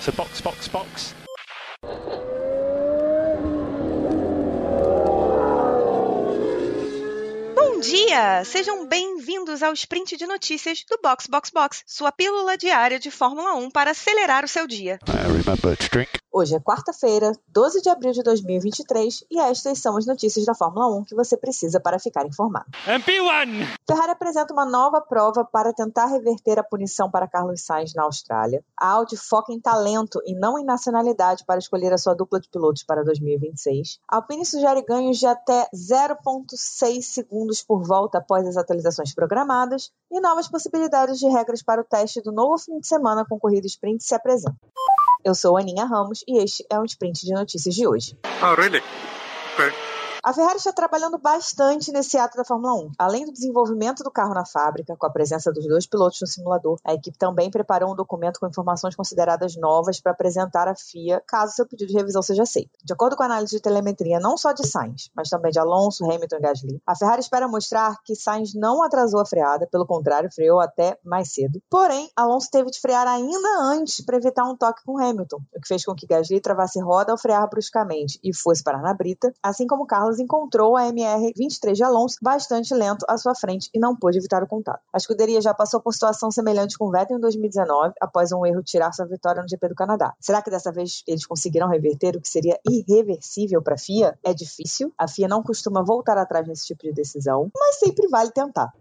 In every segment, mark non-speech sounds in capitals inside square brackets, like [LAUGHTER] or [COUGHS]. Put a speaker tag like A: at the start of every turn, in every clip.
A: So box, box, box.
B: Dia! Sejam bem-vindos ao sprint de notícias do Box Box Box, sua pílula diária de Fórmula 1 para acelerar o seu dia.
C: Hoje é quarta-feira, 12 de abril de 2023, e estas são as notícias da Fórmula 1 que você precisa para ficar informado.
A: MP1!
C: Ferrari apresenta uma nova prova para tentar reverter a punição para Carlos Sainz na Austrália. A Audi foca em talento e não em nacionalidade para escolher a sua dupla de pilotos para 2026. A Alpine sugere ganhos de até 0,6 segundos por volta após as atualizações programadas e novas possibilidades de regras para o teste do novo fim de semana com corrida sprint se apresentam. Eu sou Aninha Ramos e este é o sprint de notícias de hoje.
A: Oh, really? Okay.
C: A Ferrari está trabalhando bastante nesse ato da Fórmula 1. Além do desenvolvimento do carro na fábrica, com a presença dos dois pilotos no simulador, a equipe também preparou um documento com informações consideradas novas para apresentar à FIA caso seu pedido de revisão seja aceito. De acordo com a análise de telemetria não só de Sainz, mas também de Alonso, Hamilton e Gasly, a Ferrari espera mostrar que Sainz não atrasou a freada, pelo contrário, freou até mais cedo. Porém, Alonso teve de frear ainda antes para evitar um toque com Hamilton, o que fez com que Gasly travasse roda ao frear bruscamente e fosse parar na brita, assim como Carlos encontrou a MR23 de Alonso bastante lento à sua frente e não pôde evitar o contato. A escuderia já passou por situação semelhante com Vettel em 2019, após um erro tirar sua vitória no GP do Canadá. Será que dessa vez eles conseguiram reverter o que seria irreversível para a FIA? É difícil. A FIA não costuma voltar atrás nesse tipo de decisão, mas sempre vale tentar.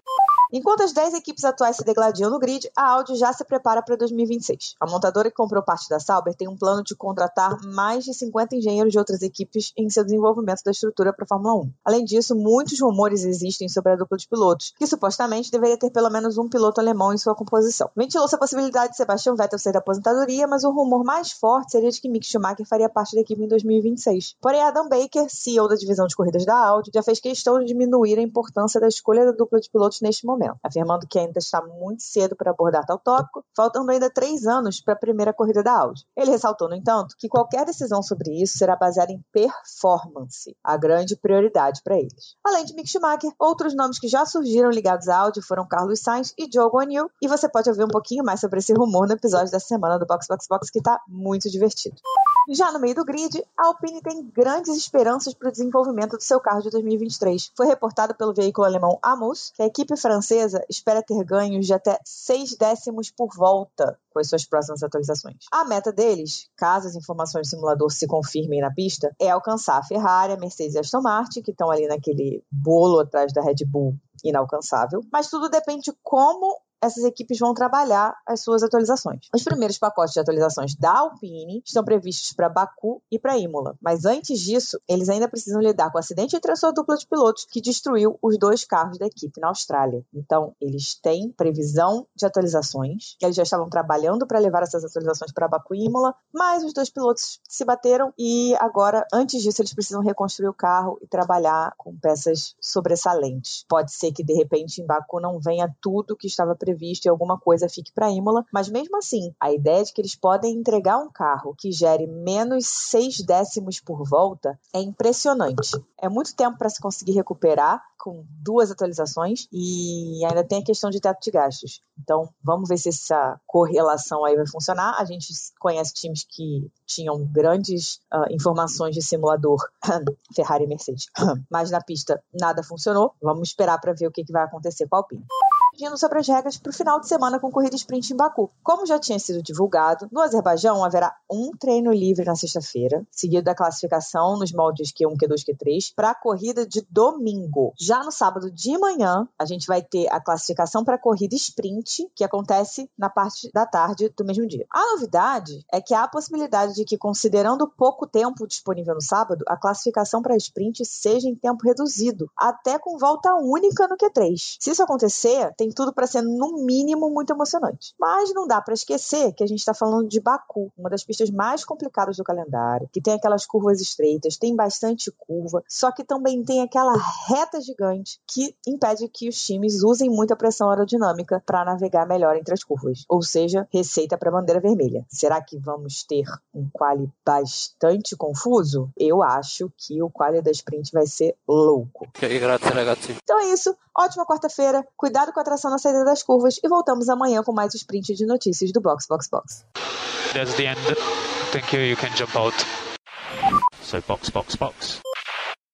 C: Enquanto as 10 equipes atuais se degladiam no grid, a Audi já se prepara para 2026. A montadora que comprou parte da Sauber tem um plano de contratar mais de 50 engenheiros de outras equipes em seu desenvolvimento da estrutura para a Fórmula 1. Além disso, muitos rumores existem sobre a dupla de pilotos, que supostamente deveria ter pelo menos um piloto alemão em sua composição. Ventilou-se a possibilidade de Sebastian Vettel ser da aposentadoria, mas o rumor mais forte seria de que Mick Schumacher faria parte da equipe em 2026. Porém, Adam Baker, CEO da divisão de corridas da Audi, já fez questão de diminuir a importância da escolha da dupla de pilotos neste momento afirmando que ainda está muito cedo para abordar tal tópico, faltando ainda três anos para a primeira corrida da Audi. Ele ressaltou, no entanto, que qualquer decisão sobre isso será baseada em performance, a grande prioridade para eles. Além de Mick Schumacher, outros nomes que já surgiram ligados à Audi foram Carlos Sainz e Joe Guanyu, e você pode ouvir um pouquinho mais sobre esse rumor no episódio da semana do Box Box Box, que está muito divertido. Já no meio do grid, a Alpine tem grandes esperanças para o desenvolvimento do seu carro de 2023. Foi reportado pelo veículo alemão Amus que a equipe francesa espera ter ganhos de até 6 décimos por volta com as suas próximas atualizações. A meta deles, caso as informações do simulador se confirmem na pista, é alcançar a Ferrari, a Mercedes e a Aston Martin, que estão ali naquele bolo atrás da Red Bull inalcançável. Mas tudo depende de como essas equipes vão trabalhar as suas atualizações. Os primeiros pacotes de atualizações da Alpine estão previstos para Baku e para Imola, mas antes disso, eles ainda precisam lidar com o acidente entre a sua dupla de pilotos que destruiu os dois carros da equipe na Austrália. Então, eles têm previsão de atualizações, eles já estavam trabalhando para levar essas atualizações para Baku e Imola, mas os dois pilotos se bateram e agora, antes disso, eles precisam reconstruir o carro e trabalhar com peças sobressalentes. Pode ser que de repente em Baku não venha tudo que estava previsto previsto e alguma coisa fique para Imola, mas mesmo assim, a ideia de que eles podem entregar um carro que gere menos 6 décimos por volta é impressionante. É muito tempo para se conseguir recuperar com duas atualizações e ainda tem a questão de teto de gastos. Então, vamos ver se essa correlação aí vai funcionar. A gente conhece times que tinham grandes uh, informações de simulador, [COUGHS] Ferrari e Mercedes, [COUGHS] mas na pista nada funcionou. Vamos esperar para ver o que, que vai acontecer com a Alpine decidindo sobre as regras para o final de semana com corrida sprint em Baku. Como já tinha sido divulgado, no Azerbaijão haverá um treino livre na sexta-feira, seguido da classificação nos moldes Q1, Q2, Q3, para a corrida de domingo. Já no sábado de manhã, a gente vai ter a classificação para a corrida sprint, que acontece na parte da tarde do mesmo dia. A novidade é que há a possibilidade de que, considerando o pouco tempo disponível no sábado, a classificação para a sprint seja em tempo reduzido, até com volta única no Q3. Se isso acontecer, tem tudo para ser, no mínimo, muito emocionante. Mas não dá para esquecer que a gente está falando de Baku, uma das pistas mais complicadas do calendário, que tem aquelas curvas estreitas, tem bastante curva, só que também tem aquela reta gigante que impede que os times usem muita pressão aerodinâmica para navegar melhor entre as curvas. Ou seja, receita para bandeira vermelha. Será que vamos ter um quali bastante confuso? Eu acho que o quali da sprint vai ser louco. Então é isso. Ótima quarta-feira. Cuidado com a tração na saída das curvas e voltamos amanhã com mais sprint de notícias do Box Box Box.
A: That's the end. Thank you. You can jump out. So box, box, box.